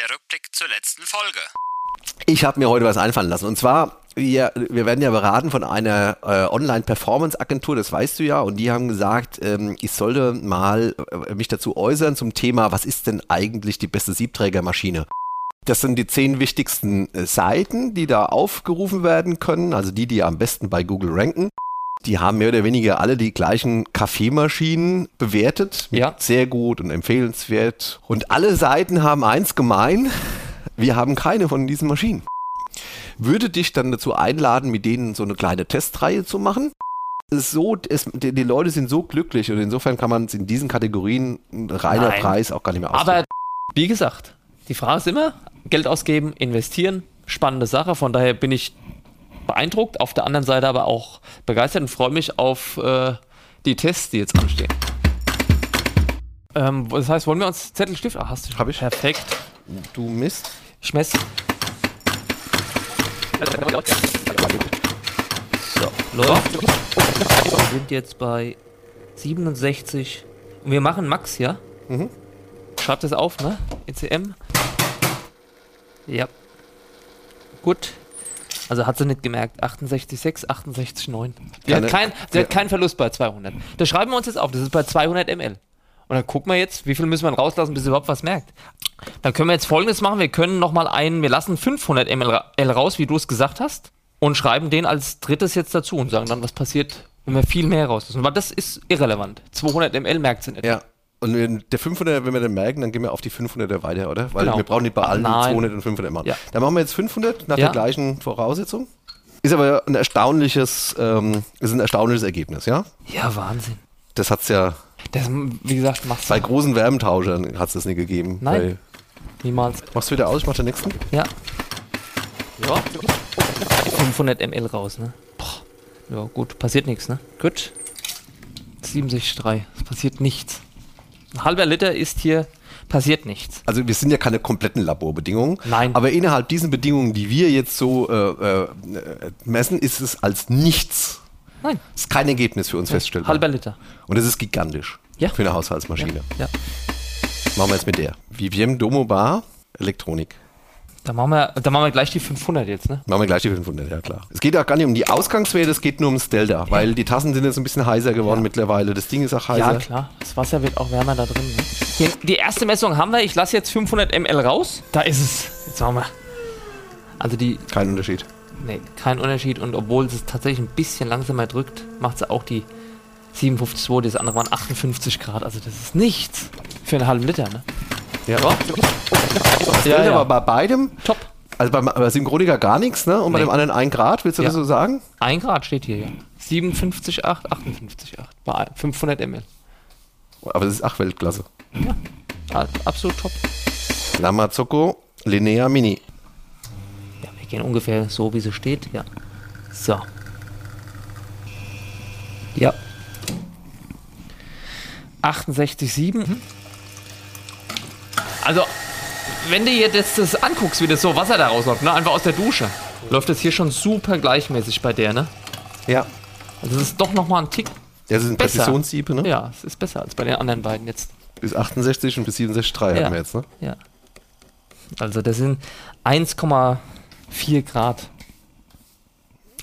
der Rückblick zur letzten Folge. Ich habe mir heute was einfallen lassen. Und zwar, wir, wir werden ja beraten von einer äh, Online-Performance-Agentur, das weißt du ja. Und die haben gesagt, ähm, ich sollte mal äh, mich dazu äußern zum Thema, was ist denn eigentlich die beste Siebträgermaschine? Das sind die zehn wichtigsten äh, Seiten, die da aufgerufen werden können, also die, die am besten bei Google ranken. Die haben mehr oder weniger alle die gleichen Kaffeemaschinen bewertet. Ja. Sehr gut und empfehlenswert. Und alle Seiten haben eins gemein. Wir haben keine von diesen Maschinen. Würde dich dann dazu einladen, mit denen so eine kleine Testreihe zu machen? So, es, die, die Leute sind so glücklich und insofern kann man es in diesen Kategorien ein reiner Nein. Preis auch gar nicht mehr ausdrücken. Aber wie gesagt, die Frage ist immer, Geld ausgeben, investieren, spannende Sache. Von daher bin ich beeindruckt, auf der anderen Seite aber auch begeistert und freue mich auf äh, die Tests, die jetzt anstehen. Ähm, das heißt, wollen wir uns Zettel, Stift? Ah, hast du schon. Hab ich. Perfekt. du Mist. Ich messe. So, läuft. Wir sind jetzt bei 67. Und wir machen Max, ja? Mhm. Schreibt das auf, ne? ECM. Ja. Gut. Also hat sie nicht gemerkt. 68,6, 68,9. Sie, hat Keine- kein, sie Ja. hat keinen Verlust bei 200. Das schreiben wir uns jetzt auf. Das ist bei 200 ml. Und dann gucken wir jetzt, wie viel müssen wir rauslassen, bis sie überhaupt was merkt. Dann können wir jetzt folgendes machen. Wir können nochmal einen, wir lassen 500 ml raus, wie du es gesagt hast, und schreiben den als drittes jetzt dazu und sagen dann, was passiert, wenn wir viel mehr rauslassen. Weil das ist irrelevant. 200 ml merkt sie nicht. Ja. Und wenn der 500, wenn wir den merken, dann gehen wir auf die 500er weiter, oder? Weil Genau. wir brauchen nicht bei allen Nein. 200 und 500 machen. Ja. Dann machen wir jetzt 500 nach Ja. der gleichen Voraussetzung. Ist aber ein erstaunliches, ähm, ist ein erstaunliches Ergebnis, ja? Ja, Wahnsinn. Das hat's ja Das, wie gesagt, macht's bei großen Wärmetauschern hat's das nicht gegeben. Nein. niemals. Machst du wieder aus, ich mach den nächsten. Ja. Ja. 500 ml raus, ne? Boah. Ja, gut, passiert nichts, ne? Gut. 67,3. Es passiert nichts. Ein halber Liter ist hier, passiert nichts. Also wir sind ja keine kompletten Laborbedingungen. Nein. Aber innerhalb diesen Bedingungen, die wir jetzt so äh, äh, messen, ist es als nichts. Nein. Ist kein Ergebnis für uns feststellbar. Halber Liter. Und das ist gigantisch. Ja. Für eine Haushaltsmaschine. Ja. Machen wir jetzt mit der. Viviem Domo Bar Elektronik. Dann machen, wir, dann machen wir gleich die 500 jetzt, ne? Machen wir gleich die 500, ja klar. Es geht auch gar nicht um die Ausgangswerte, es geht nur ums Delta, weil die Tassen sind jetzt ein bisschen heißer geworden Ja. mittlerweile. Das Ding ist auch heißer. Ja, klar. Das Wasser wird auch wärmer da drin. Ne? Hier, die erste Messung haben wir. Ich lasse jetzt 500 ml raus. Da ist es. Jetzt machen wir. Also die, Kein Unterschied. nee, kein Unterschied. Und obwohl es tatsächlich ein bisschen langsamer drückt, macht sie auch die 57,2. Das andere waren 58 Grad. Also das ist nichts für einen halben Liter, ne? Ja. Ja, Das Delta war bei beidem, top. also bei, bei Synchroniker gar nichts, ne? Und bei Nee. dem anderen 1 Grad, willst du Ja. das so sagen? Ein Grad steht hier, ja. 57,8, 58,8 bei 500 ml. Aber das ist auch Weltklasse. Ah, Absolut top. Lamazocco Linea Mini. Ja, wir gehen ungefähr so, wie sie steht. Ja. So. Ja. 68,7. Also, wenn du dir das, das anguckst, wie das so Wasser da rausläuft, ne? einfach aus der Dusche, läuft das hier schon super gleichmäßig bei der, ne? Ja. Also, es ist doch nochmal ein Tick. Das sind Besser. Präzisionssiebe, ne? Ja, es ist besser als bei den anderen beiden jetzt. Bis 68 und bis 67,3 Ja. haben wir jetzt, ne? Ja. Also, das sind 1,4 Grad.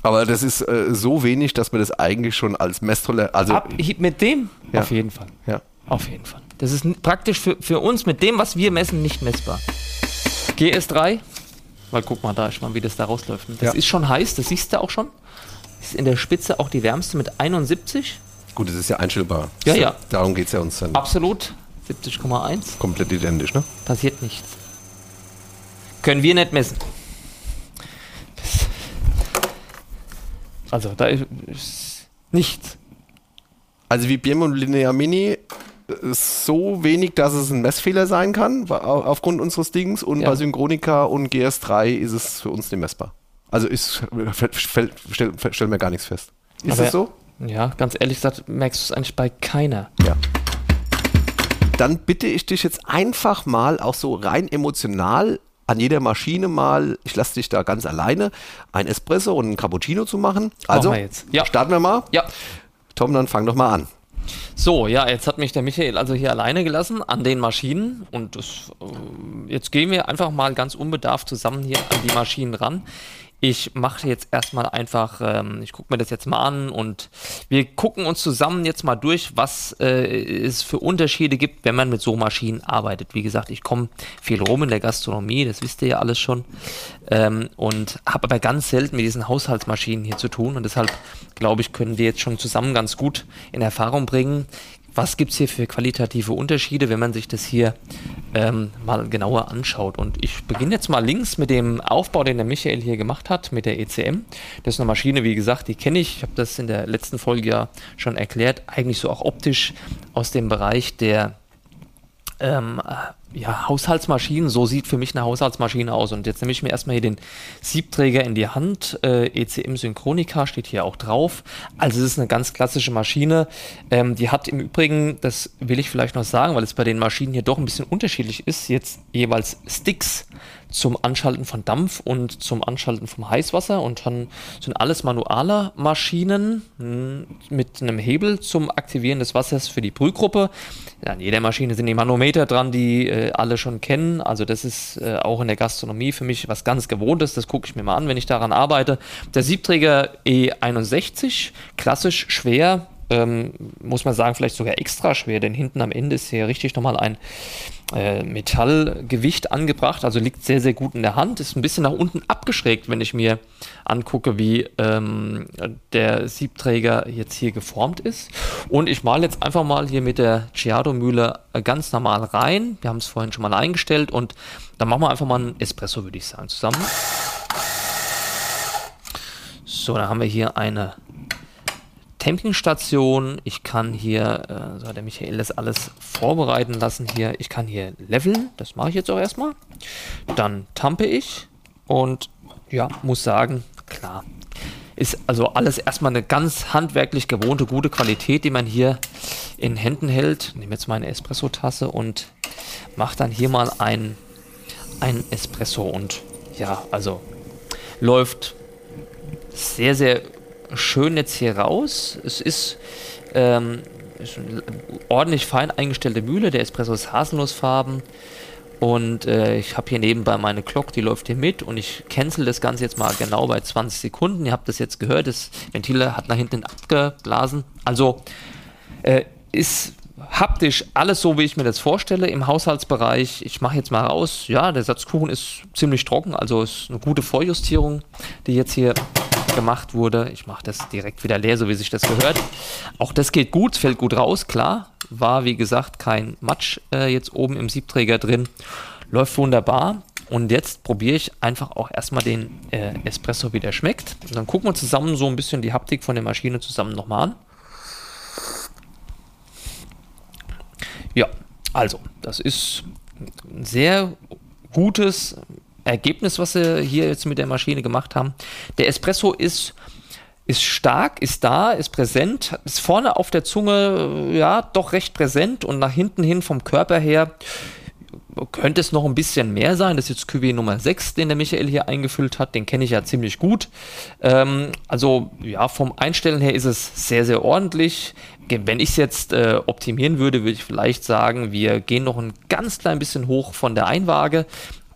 Aber das ist äh, so wenig, dass man das eigentlich schon als Messtoleranz, also Ab, mit dem? Ja. Auf jeden Fall. ja. Auf jeden Fall. Das ist praktisch für, für uns mit dem, was wir messen, nicht messbar. GS3, weil guck mal da, ich mal, wie das da rausläuft. Das Ja. ist schon heiß, das siehst du auch schon. Ist in der Spitze auch die wärmste mit 71. Gut, das ist ja einstellbar. Ja, ja. Darum geht es ja uns dann Absolut. 70,1. komplett identisch, ne? Passiert nichts. Können wir nicht messen. Also, da ist, ist nichts. Also wie Biemo und Linea Mini ist so wenig, dass es ein Messfehler sein kann, aufgrund unseres Dings. Und Ja. bei Synchronica und GS3 ist es für uns nicht messbar. Also ist, fällt, fällt, stell, stellen wir gar nichts fest. Ist Aber- das so? Ja, ganz ehrlich gesagt, merkst du es eigentlich bei keiner. Ja. Dann bitte ich dich jetzt einfach mal auch so rein emotional an jeder Maschine mal, ich lasse dich da ganz alleine, ein Espresso und ein Cappuccino zu machen. Also, wir jetzt. Ja. starten wir mal. Ja, Tom, dann fang doch mal an. So, ja, jetzt hat mich der Michael also hier alleine gelassen an den Maschinen und das, äh, jetzt gehen wir einfach mal ganz unbedarft zusammen hier an die Maschinen ran. Ich mache jetzt erstmal einfach, ähm, ich gucke mir das jetzt mal an und wir gucken uns zusammen jetzt mal durch, was äh, es für Unterschiede gibt, wenn man mit so Maschinen arbeitet. Wie gesagt, ich komme viel rum in der Gastronomie, das wisst ihr ja alles schon, ähm, und habe aber ganz selten mit diesen Haushaltsmaschinen hier zu tun und deshalb glaube ich, können wir jetzt schon zusammen ganz gut in Erfahrung bringen, was gibt es hier für qualitative Unterschiede, wenn man sich das hier ähm, mal genauer anschaut. Und ich beginne jetzt mal links mit dem Aufbau, den der Michael hier gemacht hat, mit der ECM. Das ist eine Maschine, wie gesagt, die kenne ich. Ich habe das in der letzten Folge ja schon erklärt. Eigentlich so auch optisch aus dem Bereich der ähm, ja, Haushaltsmaschinen, so sieht für mich eine Haushaltsmaschine aus. Und jetzt nehme ich mir erstmal hier den Siebträger in die Hand. Äh, ECM Synchronica steht hier auch drauf. Also es ist eine ganz klassische Maschine. Ähm, die hat im Übrigen, das will ich vielleicht noch sagen, weil es bei den Maschinen hier doch ein bisschen unterschiedlich ist, jetzt jeweils Sticks zum Anschalten von Dampf und zum Anschalten vom Heißwasser und dann sind alles manuale Maschinen hm, mit einem Hebel zum Aktivieren des Wassers für die Brühgruppe. An jeder Maschine sind die Manometer dran, die äh, alle schon kennen. Also das ist äh, auch in der Gastronomie für mich was ganz Gewohntes. Das gucke ich mir mal an, wenn ich daran arbeite. Der Siebträger E61, klassisch schwer, ähm, muss man sagen, vielleicht sogar extra schwer, denn hinten am Ende ist hier richtig nochmal ein äh, Metallgewicht angebracht, also liegt sehr, sehr gut in der Hand, ist ein bisschen nach unten abgeschrägt, wenn ich mir angucke, wie ähm, der Siebträger jetzt hier geformt ist. Und ich male jetzt einfach mal hier mit der Ciado-Mühle ganz normal rein. Wir haben es vorhin schon mal eingestellt und dann machen wir einfach mal einen Espresso, würde ich sagen, zusammen. So, dann haben wir hier eine Campingstation. Ich kann hier, äh, so hat der Michael das alles vorbereiten lassen hier. Ich kann hier leveln, das mache ich jetzt auch erstmal. Dann tampe ich und ja, muss sagen, klar, ist also alles erstmal eine ganz handwerklich gewohnte, gute Qualität, die man hier in Händen hält. Ich nehme jetzt meine Espresso-Tasse und mache dann hier mal ein, ein Espresso und ja, also läuft sehr, sehr schön jetzt hier raus. Es ist, ähm, ist ordentlich fein eingestellte Mühle. Der Espresso ist haselnussfarben. Und äh, ich habe hier nebenbei meine Glock, die läuft hier mit und ich cancel das Ganze jetzt mal genau bei 20 Sekunden. Ihr habt das jetzt gehört, das Ventil hat nach hinten abgeblasen. Also äh, ist haptisch alles so, wie ich mir das vorstelle im Haushaltsbereich. Ich mache jetzt mal raus. Ja, der Satzkuchen ist ziemlich trocken, also ist eine gute Vorjustierung, die jetzt hier gemacht wurde. Ich mache das direkt wieder leer, so wie sich das gehört. Auch das geht gut, fällt gut raus, klar. War wie gesagt kein Matsch äh, jetzt oben im Siebträger drin. Läuft wunderbar. Und jetzt probiere ich einfach auch erstmal den äh, Espresso, wie der schmeckt. Und dann gucken wir zusammen so ein bisschen die Haptik von der Maschine zusammen nochmal an. Ja, also, das ist ein sehr gutes Ergebnis, was sie hier jetzt mit der Maschine gemacht haben. Der Espresso ist, ist stark, ist da, ist präsent, ist vorne auf der Zunge, ja, doch recht präsent und nach hinten hin vom Körper her könnte es noch ein bisschen mehr sein. Das ist jetzt QW Nummer 6, den der Michael hier eingefüllt hat. Den kenne ich ja ziemlich gut. Ähm, also ja, vom Einstellen her ist es sehr, sehr ordentlich. Wenn ich es jetzt äh, optimieren würde, würde ich vielleicht sagen, wir gehen noch ein ganz klein bisschen hoch von der Einwaage.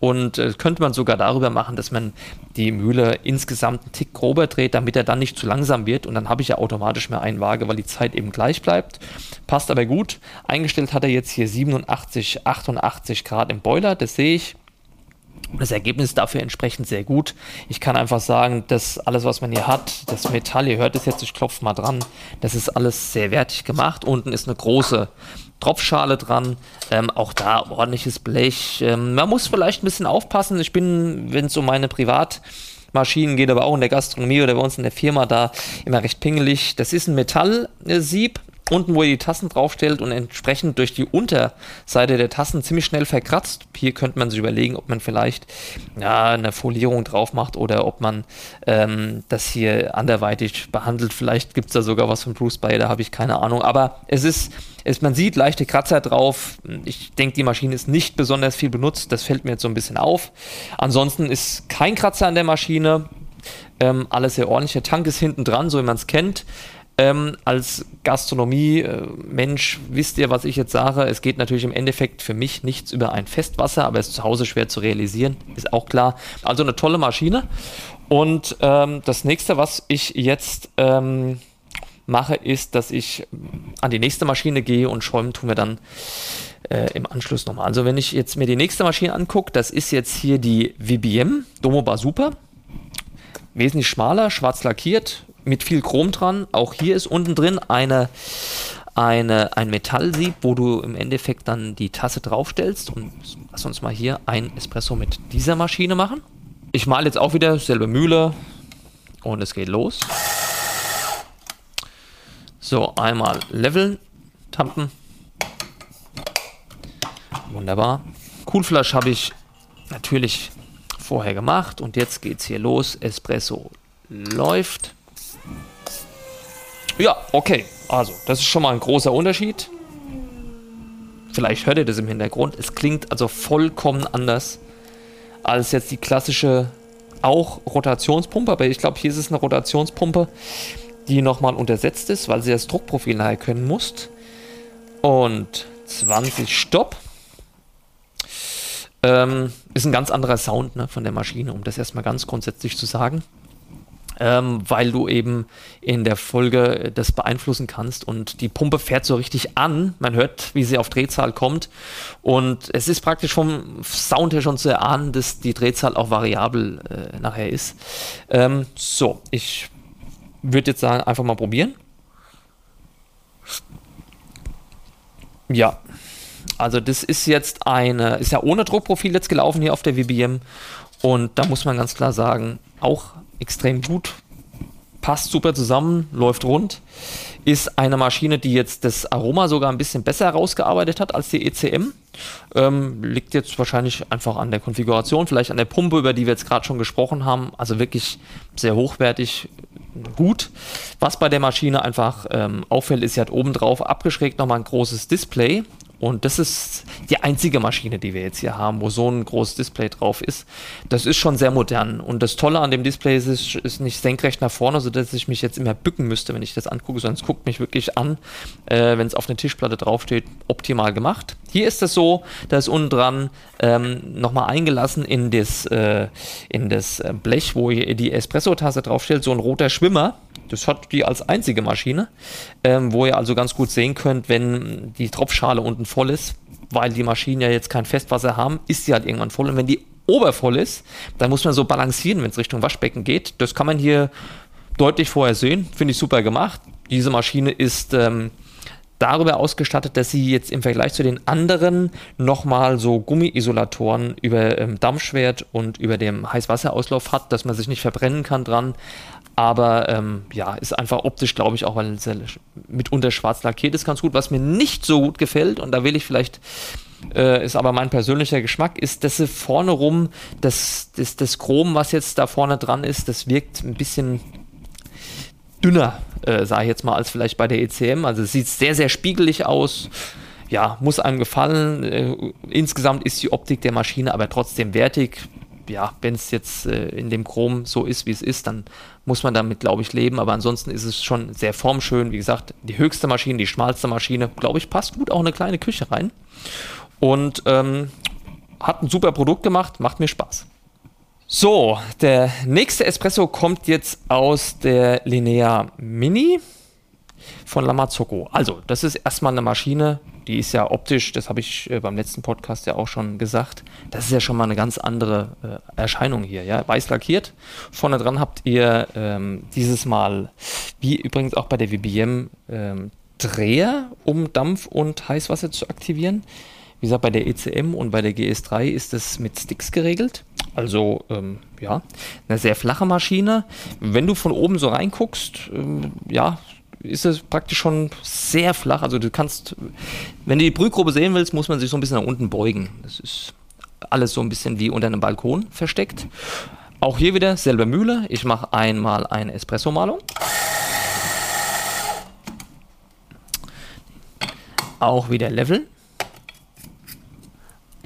Und äh, könnte man sogar darüber machen, dass man die Mühle insgesamt einen Tick grober dreht, damit er dann nicht zu langsam wird. Und dann habe ich ja automatisch mehr einen Waage, weil die Zeit eben gleich bleibt. Passt aber gut. Eingestellt hat er jetzt hier 87, 88 Grad im Boiler. Das sehe ich. Das Ergebnis dafür entsprechend sehr gut. Ich kann einfach sagen, dass alles, was man hier hat, das Metall, ihr hört es jetzt, ich klopfe mal dran, das ist alles sehr wertig gemacht. Unten ist eine große Tropfschale dran. Ähm, auch da ordentliches Blech. Ähm, man muss vielleicht ein bisschen aufpassen. Ich bin, wenn es um meine Privatmaschinen geht, aber auch in der Gastronomie oder bei uns in der Firma da immer recht pingelig. Das ist ein Metallsieb, unten, wo ihr die Tassen draufstellt und entsprechend durch die Unterseite der Tassen ziemlich schnell verkratzt. Hier könnte man sich überlegen, ob man vielleicht ja, eine Folierung drauf macht oder ob man ähm, das hier anderweitig behandelt. Vielleicht gibt es da sogar was von Bruce Bayer, da habe ich keine Ahnung. Aber es ist, es, man sieht leichte Kratzer drauf. Ich denke, die Maschine ist nicht besonders viel benutzt. Das fällt mir jetzt so ein bisschen auf. Ansonsten ist kein Kratzer an der Maschine. Ähm, alles sehr ordentlich. Der Tank ist hinten dran, so wie man es kennt. Ähm, als Gastronomie-Mensch wisst ihr, was ich jetzt sage. Es geht natürlich im Endeffekt für mich nichts über ein Festwasser, aber es ist zu Hause schwer zu realisieren, ist auch klar. Also eine tolle Maschine. Und ähm, das nächste, was ich jetzt ähm, mache, ist, dass ich an die nächste Maschine gehe und schäumen tun wir dann äh, im Anschluss nochmal. Also wenn ich jetzt mir die nächste Maschine angucke, das ist jetzt hier die VBM Domobar Super. Wesentlich schmaler, schwarz lackiert, mit viel Chrom dran. Auch hier ist unten drin eine, eine, ein Metallsieb, wo du im Endeffekt dann die Tasse draufstellst. Und lass uns mal hier ein Espresso mit dieser Maschine machen. Ich male jetzt auch wieder selbe Mühle und es geht los. So, einmal leveln, tampen. Wunderbar. Coolflash habe ich natürlich vorher gemacht und jetzt geht es hier los. Espresso läuft. Ja, okay. Also, das ist schon mal ein großer Unterschied. Vielleicht hört ihr das im Hintergrund. Es klingt also vollkommen anders als jetzt die klassische auch Rotationspumpe, aber ich glaube, hier ist es eine Rotationspumpe, die nochmal untersetzt ist, weil sie das Druckprofil nachher können muss. Und 20 Stopp. Ähm, ist ein ganz anderer Sound ne, von der Maschine, um das erstmal ganz grundsätzlich zu sagen ähm, weil du eben in der Folge das beeinflussen kannst und die Pumpe fährt so richtig an. Man hört, wie sie auf Drehzahl kommt und es ist praktisch vom Sound her schon zu erahnen, dass die Drehzahl auch variabel äh, nachher ist. Ähm, so, ich würde jetzt sagen, einfach mal probieren. Ja, also das ist jetzt eine, ist ja ohne Druckprofil jetzt gelaufen hier auf der VBM und da muss man ganz klar sagen, auch extrem gut, passt super zusammen, läuft rund. Ist eine Maschine, die jetzt das Aroma sogar ein bisschen besser herausgearbeitet hat als die ECM. Ähm, liegt jetzt wahrscheinlich einfach an der Konfiguration, vielleicht an der Pumpe, über die wir jetzt gerade schon gesprochen haben. Also wirklich sehr hochwertig, gut. Was bei der Maschine einfach ähm, auffällt, ist, sie hat oben drauf abgeschrägt nochmal ein großes Display. Und das ist die einzige Maschine, die wir jetzt hier haben, wo so ein großes Display drauf ist. Das ist schon sehr modern. Und das Tolle an dem Display ist, es ist nicht senkrecht nach vorne, sodass ich mich jetzt immer bücken müsste, wenn ich das angucke, sondern es guckt mich wirklich an, äh, wenn es auf einer Tischplatte draufsteht. Optimal gemacht. Hier ist es so, da ist unten dran ähm, nochmal eingelassen in das, äh, in das äh, Blech, wo ihr die Espresso-Tasse draufstellt, so ein roter Schwimmer. Das hat die als einzige Maschine, ähm, wo ihr also ganz gut sehen könnt, wenn die Tropfschale unten voll ist, weil die Maschinen ja jetzt kein Festwasser haben, ist sie halt irgendwann voll. Und wenn die obervoll ist, dann muss man so balancieren, wenn es Richtung Waschbecken geht. Das kann man hier deutlich vorher sehen. Finde ich super gemacht. Diese Maschine ist ähm, darüber ausgestattet, dass sie jetzt im Vergleich zu den anderen nochmal so Gummi-Isolatoren über ähm, Dampfschwert und über dem Heißwasserauslauf hat, dass man sich nicht verbrennen kann dran. Aber ähm, ja, ist einfach optisch, glaube ich, auch, weil es mitunter schwarz lackiert ist, ganz gut. Was mir nicht so gut gefällt, und da will ich vielleicht, äh, ist aber mein persönlicher Geschmack, ist, dass sie vorne rum, das, das, das Chrom, was jetzt da vorne dran ist, das wirkt ein bisschen dünner, äh, sage ich jetzt mal, als vielleicht bei der ECM. Also es sieht sehr, sehr spiegelig aus. Ja, muss einem gefallen. Äh, insgesamt ist die Optik der Maschine aber trotzdem wertig. Ja, wenn es jetzt äh, in dem Chrom so ist, wie es ist, dann muss man damit, glaube ich, leben. Aber ansonsten ist es schon sehr formschön. Wie gesagt, die höchste Maschine, die schmalste Maschine, glaube ich, passt gut auch eine kleine Küche rein. Und ähm, hat ein super Produkt gemacht, macht mir Spaß. So, der nächste Espresso kommt jetzt aus der Linea Mini von Lamazocco. Also, das ist erstmal eine Maschine, die ist ja optisch, das habe ich äh, beim letzten Podcast ja auch schon gesagt, das ist ja schon mal eine ganz andere äh, Erscheinung hier, ja, weiß lackiert. Vorne dran habt ihr ähm, dieses Mal, wie übrigens auch bei der VBM, ähm, Dreher, um Dampf und Heißwasser zu aktivieren. Wie gesagt, bei der ECM und bei der GS3 ist es mit Sticks geregelt. Also, ähm, ja, eine sehr flache Maschine. Wenn du von oben so reinguckst, ähm, ja, ist es praktisch schon sehr flach. Also du kannst, wenn du die Brühgrube sehen willst, muss man sich so ein bisschen nach unten beugen. Das ist alles so ein bisschen wie unter einem Balkon versteckt. Auch hier wieder selbe Mühle. Ich mache einmal eine Espresso-Malung. Auch wieder Level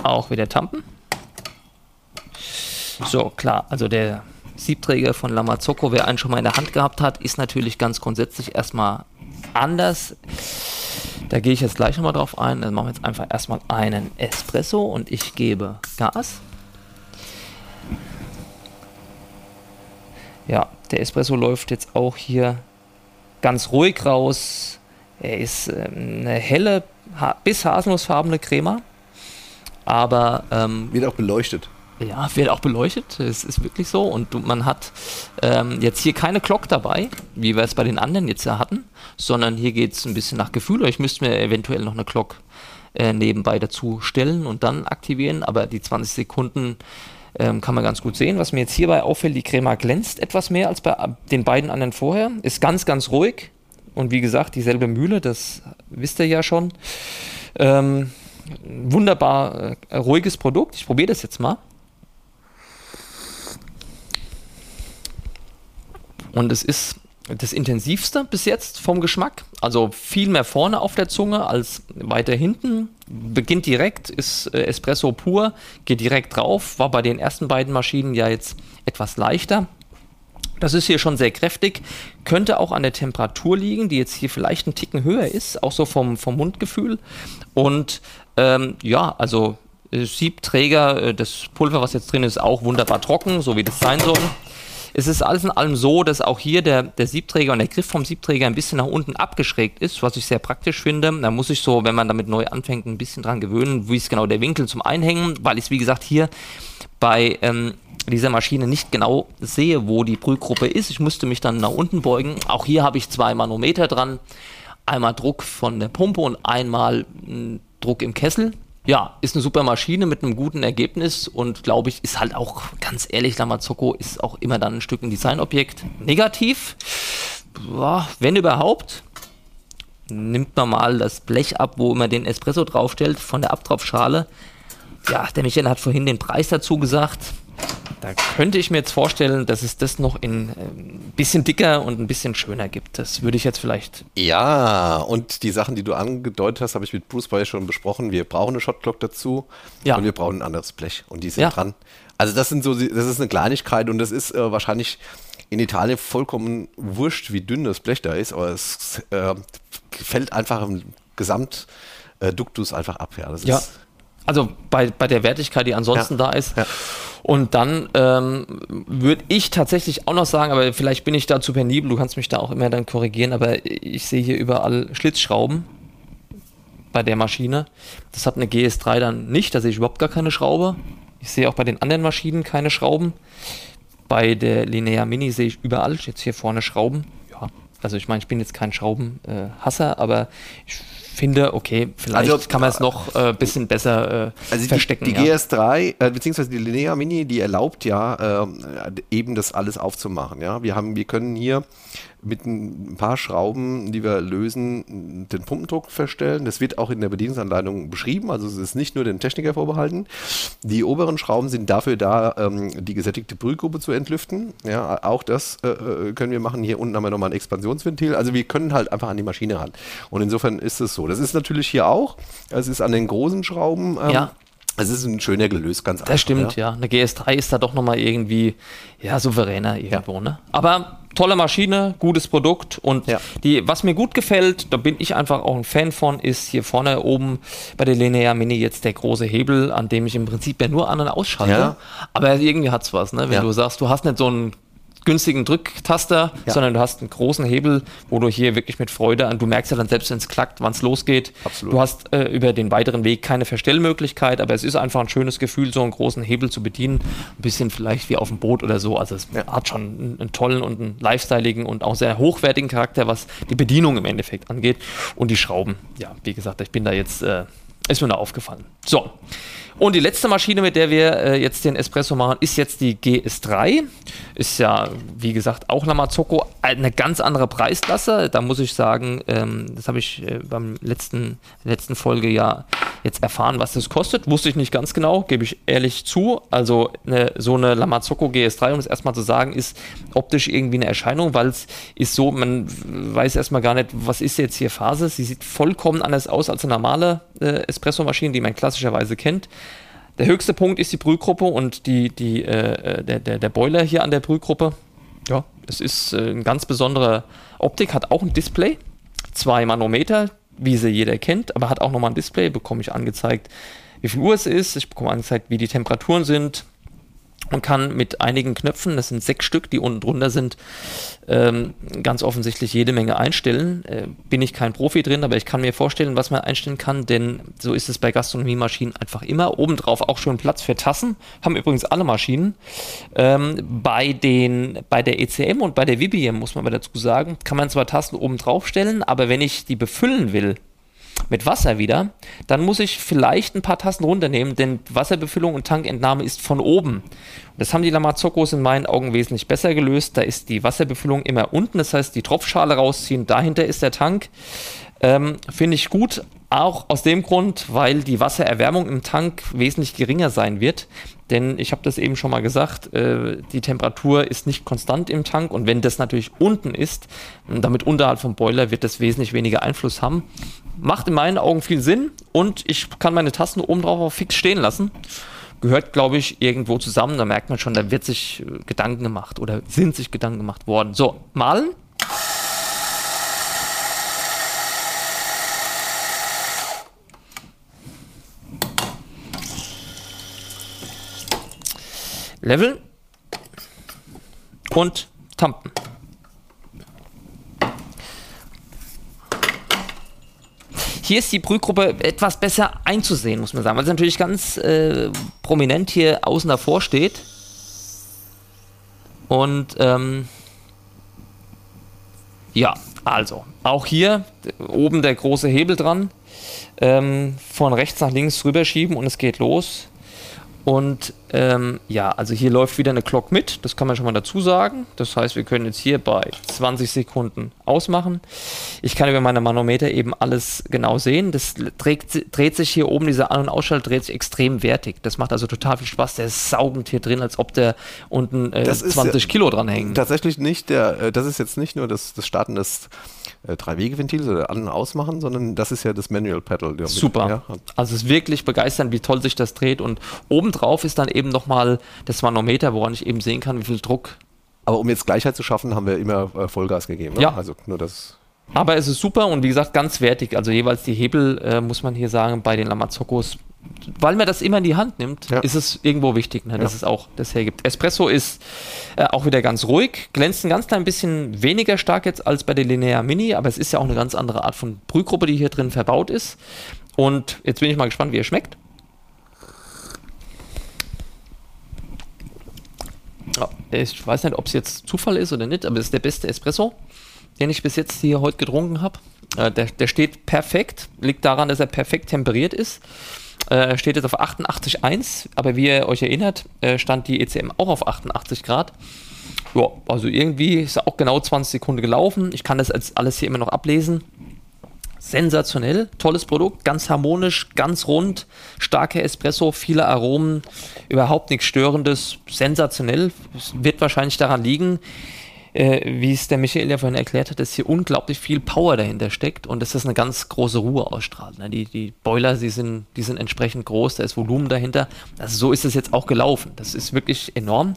auch wieder Tampen. So, klar, also der Siebträger von Lamazocco, wer einen schon mal in der Hand gehabt hat, ist natürlich ganz grundsätzlich erstmal anders. Da gehe ich jetzt gleich nochmal drauf ein. Dann machen wir jetzt einfach erstmal einen Espresso und ich gebe Gas. Ja, der Espresso läuft jetzt auch hier ganz ruhig raus. Er ist ähm, eine helle bis haselnussfarbene Crema. Aber ähm, wird auch beleuchtet. Ja, wird auch beleuchtet. Es ist wirklich so. Und man hat ähm, jetzt hier keine Glock dabei, wie wir es bei den anderen jetzt ja hatten, sondern hier geht es ein bisschen nach Gefühl. Ich müsste mir eventuell noch eine Glock äh, nebenbei dazu stellen und dann aktivieren. Aber die 20 Sekunden ähm, kann man ganz gut sehen. Was mir jetzt hierbei auffällt, die Crema glänzt etwas mehr als bei den beiden anderen vorher. Ist ganz, ganz ruhig. Und wie gesagt, dieselbe Mühle, das wisst ihr ja schon. Ähm, wunderbar äh, ruhiges Produkt. Ich probiere das jetzt mal. Und es ist das intensivste bis jetzt vom Geschmack. Also viel mehr vorne auf der Zunge als weiter hinten. Beginnt direkt, ist äh, Espresso pur, geht direkt drauf. War bei den ersten beiden Maschinen ja jetzt etwas leichter. Das ist hier schon sehr kräftig. Könnte auch an der Temperatur liegen, die jetzt hier vielleicht einen Ticken höher ist, auch so vom, vom Mundgefühl. Und ähm, ja, also äh, Siebträger, äh, das Pulver, was jetzt drin ist, auch wunderbar trocken, so wie das sein soll. Es ist alles in allem so, dass auch hier der, der Siebträger und der Griff vom Siebträger ein bisschen nach unten abgeschrägt ist, was ich sehr praktisch finde. Da muss ich so, wenn man damit neu anfängt, ein bisschen dran gewöhnen, wie ist genau der Winkel zum Einhängen, weil ich es, wie gesagt, hier bei ähm, dieser Maschine nicht genau sehe, wo die Brühgruppe ist. Ich musste mich dann nach unten beugen. Auch hier habe ich zwei Manometer dran. Einmal Druck von der Pumpe und einmal hm, Druck im Kessel ja, ist eine super Maschine mit einem guten Ergebnis und glaube ich, ist halt auch, ganz ehrlich, Lamazocco ist auch immer dann ein Stück ein Designobjekt. Negativ, ja, wenn überhaupt, nimmt man mal das Blech ab, wo man den Espresso draufstellt, von der Abtropfschale. Ja, der Michael hat vorhin den Preis dazu gesagt. Da könnte ich mir jetzt vorstellen, dass es das noch in ein äh, bisschen dicker und ein bisschen schöner gibt. Das würde ich jetzt vielleicht. Ja, und die Sachen, die du angedeutet hast, habe ich mit Bruce vorher schon besprochen. Wir brauchen eine Shotglock dazu ja. und wir brauchen ein anderes Blech und die sind ja. dran. Also das sind so, das ist eine Kleinigkeit und das ist äh, wahrscheinlich in Italien vollkommen wurscht, wie dünn das Blech da ist, aber es äh, fällt einfach im Gesamtduktus einfach ab. Ja, ja. also bei, bei der Wertigkeit, die ansonsten ja. da ist. Ja. Und dann ähm, würde ich tatsächlich auch noch sagen, aber vielleicht bin ich da zu penibel, du kannst mich da auch immer dann korrigieren, aber ich sehe hier überall Schlitzschrauben bei der Maschine. Das hat eine GS3 dann nicht, da sehe ich überhaupt gar keine Schraube. Ich sehe auch bei den anderen Maschinen keine Schrauben. Bei der Linear Mini sehe ich überall jetzt hier vorne Schrauben. Ja, also ich meine, ich bin jetzt kein Schraubenhasser, äh, aber ich finde, okay, vielleicht also, kann man es noch ein äh, bisschen besser äh, also verstecken. Die, die ja. GS3, äh, beziehungsweise die Linear Mini, die erlaubt ja ähm, eben das alles aufzumachen. Ja? Wir, haben, wir können hier mit ein paar Schrauben, die wir lösen, den Pumpendruck feststellen. Das wird auch in der Bedienungsanleitung beschrieben, also es ist nicht nur den Techniker vorbehalten. Die oberen Schrauben sind dafür da, ähm, die gesättigte Brühgruppe zu entlüften. Ja, auch das äh, äh, können wir machen. Hier unten haben wir nochmal ein Expansionsventil. Also wir können halt einfach an die Maschine ran. Und insofern ist es so. Das ist natürlich hier auch. Es ist an den großen Schrauben. Ähm, ja. Es ist ein schöner gelöst, ganz einfach. Das stimmt, ja. ja. Eine GS3 ist da doch nochmal irgendwie ja, souveräner irgendwo, ja. ne? Aber tolle Maschine, gutes Produkt und ja. die, was mir gut gefällt, da bin ich einfach auch ein Fan von, ist hier vorne oben bei der Linear Mini jetzt der große Hebel, an dem ich im Prinzip ja nur an- und ausschalte. Aber irgendwie hat es was, ne? Wenn du sagst, du hast nicht so einen günstigen Drücktaster, ja. sondern du hast einen großen Hebel, wo du hier wirklich mit Freude an, du merkst ja dann selbst, wenn es klackt, wann es losgeht. Absolut. Du hast äh, über den weiteren Weg keine Verstellmöglichkeit, aber es ist einfach ein schönes Gefühl, so einen großen Hebel zu bedienen. Ein bisschen vielleicht wie auf dem Boot oder so. Also es ja. hat schon einen, einen, tollen und einen lifestyleigen und auch sehr hochwertigen Charakter, was die Bedienung im Endeffekt angeht. Und die Schrauben, ja, wie gesagt, ich bin da jetzt, äh, ist mir da aufgefallen. So. Und die letzte Maschine, mit der wir äh, jetzt den Espresso machen, ist jetzt die GS3. Ist ja, wie gesagt, auch Lamazocco eine ganz andere Preisklasse. Da muss ich sagen, ähm, das habe ich äh, beim letzten letzten Folge ja jetzt erfahren, was das kostet. Wusste ich nicht ganz genau, gebe ich ehrlich zu. Also eine, so eine Lamazocco GS3, um es erstmal zu sagen, ist optisch irgendwie eine Erscheinung, weil es ist so, man weiß erstmal gar nicht, was ist jetzt hier Phase. Sie sieht vollkommen anders aus als eine normale äh, Espresso-Maschine, die man klassischerweise kennt. Der höchste Punkt ist die Brühgruppe und die, die, äh, der, der, der Boiler hier an der Brühgruppe. Ja, es ist äh, eine ganz besondere Optik, hat auch ein Display, zwei Manometer, wie sie jeder kennt, aber hat auch nochmal ein Display, bekomme ich angezeigt, wie viel Uhr es ist, ich bekomme angezeigt, wie die Temperaturen sind, und kann mit einigen Knöpfen, das sind sechs Stück, die unten drunter sind, ähm, ganz offensichtlich jede Menge einstellen. Äh, bin ich kein Profi drin, aber ich kann mir vorstellen, was man einstellen kann, denn so ist es bei Gastronomiemaschinen einfach immer. Obendrauf auch schon Platz für Tassen, haben übrigens alle Maschinen. Ähm, bei, den, bei der ECM und bei der VBM, muss man aber dazu sagen, kann man zwar Tassen oben drauf stellen, aber wenn ich die befüllen will, mit Wasser wieder, dann muss ich vielleicht ein paar Tassen runternehmen, denn Wasserbefüllung und Tankentnahme ist von oben. Das haben die Lamazoccos in meinen Augen wesentlich besser gelöst. Da ist die Wasserbefüllung immer unten, das heißt die Tropfschale rausziehen, dahinter ist der Tank. Ähm, Finde ich gut, auch aus dem Grund, weil die Wassererwärmung im Tank wesentlich geringer sein wird. Denn ich habe das eben schon mal gesagt, äh, die Temperatur ist nicht konstant im Tank und wenn das natürlich unten ist, damit unterhalb vom Boiler, wird das wesentlich weniger Einfluss haben. Macht in meinen Augen viel Sinn und ich kann meine Tasten oben drauf auch fix stehen lassen. Gehört, glaube ich, irgendwo zusammen. Da merkt man schon, da wird sich äh, Gedanken gemacht oder sind sich Gedanken gemacht worden. So, malen. Level und Tampen. Hier ist die Brühgruppe etwas besser einzusehen, muss man sagen, weil sie natürlich ganz äh, prominent hier außen davor steht. Und ähm, ja, also auch hier oben der große Hebel dran. Ähm, von rechts nach links rüberschieben und es geht los. Und ähm, ja, also hier läuft wieder eine Clock mit, das kann man schon mal dazu sagen. Das heißt, wir können jetzt hier bei 20 Sekunden ausmachen. Ich kann über meine Manometer eben alles genau sehen. Das dreht, dreht sich hier oben, dieser An- und Ausschalt dreht sich extrem wertig. Das macht also total viel Spaß. Der ist saugend hier drin, als ob der unten äh, 20 ja Kilo dran hängt. Tatsächlich nicht, der, äh, das ist jetzt nicht nur das, das Starten des äh, Drei-Wege-Ventils oder An- und Ausmachen, sondern das ist ja das Manual Pedal. Super. Ja. Also es ist wirklich begeisternd, wie toll sich das dreht und obendrauf ist dann eben nochmal das Manometer, woran ich eben sehen kann, wie viel Druck. Aber um jetzt Gleichheit zu schaffen, haben wir immer äh, Vollgas gegeben. Ne? Ja. Also nur das. Aber es ist super und wie gesagt ganz wertig. Also jeweils die Hebel, äh, muss man hier sagen, bei den Lamazoccos weil man das immer in die Hand nimmt, ja. ist es irgendwo wichtig, ne, dass ja. es auch das hergibt. Espresso ist äh, auch wieder ganz ruhig, glänzt ein ganz klein bisschen weniger stark jetzt als bei der Linear Mini, aber es ist ja auch eine ganz andere Art von Brühgruppe, die hier drin verbaut ist. Und jetzt bin ich mal gespannt, wie er schmeckt. Ich weiß nicht, ob es jetzt Zufall ist oder nicht, aber es ist der beste Espresso, den ich bis jetzt hier heute getrunken habe. Äh, der, der steht perfekt, liegt daran, dass er perfekt temperiert ist äh, steht jetzt auf 88,1, aber wie ihr euch erinnert, äh, stand die ECM auch auf 88 Grad. Ja, also irgendwie ist auch genau 20 Sekunden gelaufen. Ich kann das als alles hier immer noch ablesen. Sensationell, tolles Produkt, ganz harmonisch, ganz rund, starker Espresso, viele Aromen, überhaupt nichts Störendes, sensationell. Es wird wahrscheinlich daran liegen, äh, wie es der Michael ja vorhin erklärt hat, dass hier unglaublich viel Power dahinter steckt und dass das eine ganz große Ruhe ausstrahlt. Ne? Die, die Boiler, die sind, die sind entsprechend groß, da ist Volumen dahinter. Also so ist es jetzt auch gelaufen. Das ist wirklich enorm.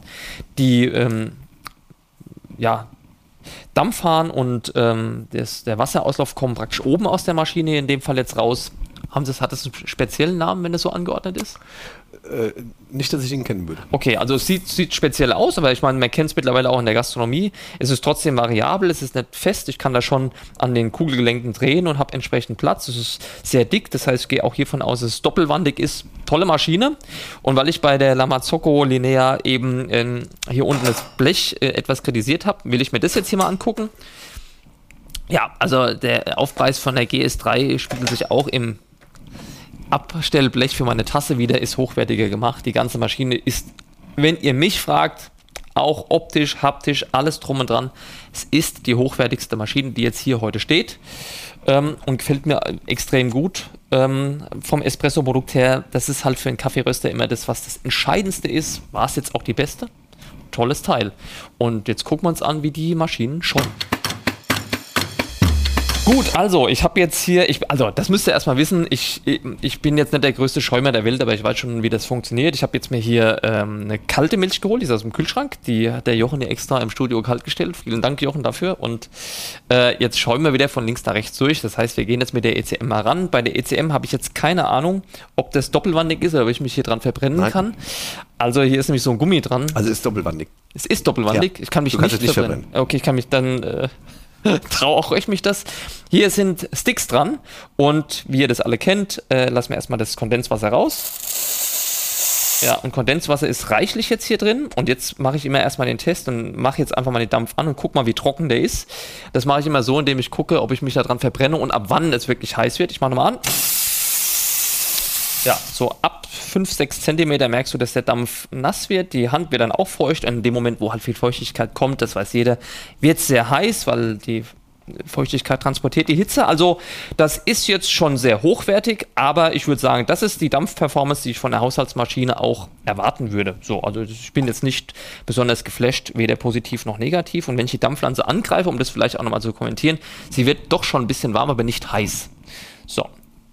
Die, ähm, ja, Dampfhahn und ähm, das, der Wasserauslauf kommen praktisch oben aus der Maschine, in dem Fall jetzt raus. Haben Sie, hat das einen speziellen Namen, wenn das so angeordnet ist? Äh, nicht, dass ich ihn kennen würde. Okay, also es sieht, sieht speziell aus, aber ich meine, man kennt es mittlerweile auch in der Gastronomie. Es ist trotzdem variabel, es ist nicht fest. Ich kann da schon an den Kugelgelenken drehen und habe entsprechend Platz. Es ist sehr dick, das heißt, ich gehe auch hiervon aus, dass es doppelwandig ist. Tolle Maschine. Und weil ich bei der Lamazocco Linea eben äh, hier unten das Blech äh, etwas kritisiert habe, will ich mir das jetzt hier mal angucken. Ja, also der Aufpreis von der GS3 spiegelt sich auch im Abstellblech für meine Tasse wieder ist hochwertiger gemacht. Die ganze Maschine ist, wenn ihr mich fragt, auch optisch, haptisch, alles drum und dran. Es ist die hochwertigste Maschine, die jetzt hier heute steht ähm, und gefällt mir extrem gut. Ähm, vom Espresso-Produkt her, das ist halt für einen Kaffeeröster immer das, was das Entscheidendste ist. War es jetzt auch die beste? Tolles Teil. Und jetzt gucken wir uns an, wie die Maschinen schon. Gut, also ich habe jetzt hier, ich, also das müsst ihr erstmal wissen, ich, ich bin jetzt nicht der größte Schäumer der Welt, aber ich weiß schon, wie das funktioniert. Ich habe jetzt mir hier ähm, eine kalte Milch geholt, die ist aus dem Kühlschrank, die hat der Jochen hier extra im Studio kalt gestellt. Vielen Dank, Jochen, dafür. Und äh, jetzt schäumen wir wieder von links nach rechts durch. Das heißt, wir gehen jetzt mit der ECM mal ran. Bei der ECM habe ich jetzt keine Ahnung, ob das doppelwandig ist oder ob ich mich hier dran verbrennen Nein. kann. Also hier ist nämlich so ein Gummi dran. Also ist doppelwandig. Es ist doppelwandig. Ja. Ich kann mich nicht, nicht verbrennen. verbrennen. Okay, ich kann mich dann... Äh, Trau auch euch mich das. Hier sind Sticks dran und wie ihr das alle kennt, äh, lassen wir erstmal das Kondenswasser raus. Ja, und Kondenswasser ist reichlich jetzt hier drin und jetzt mache ich immer erstmal den Test und mache jetzt einfach mal den Dampf an und guck mal, wie trocken der ist. Das mache ich immer so, indem ich gucke, ob ich mich daran verbrenne und ab wann es wirklich heiß wird. Ich mache nochmal an. Ja, so ab 5, 6 Zentimeter merkst du, dass der Dampf nass wird. Die Hand wird dann auch feucht. Und in dem Moment, wo halt viel Feuchtigkeit kommt, das weiß jeder, wird es sehr heiß, weil die Feuchtigkeit transportiert die Hitze. Also das ist jetzt schon sehr hochwertig, aber ich würde sagen, das ist die Dampfperformance, die ich von der Haushaltsmaschine auch erwarten würde. So, also ich bin jetzt nicht besonders geflasht, weder positiv noch negativ. Und wenn ich die Dampfpflanze angreife, um das vielleicht auch nochmal zu kommentieren, sie wird doch schon ein bisschen warm, aber nicht heiß. So,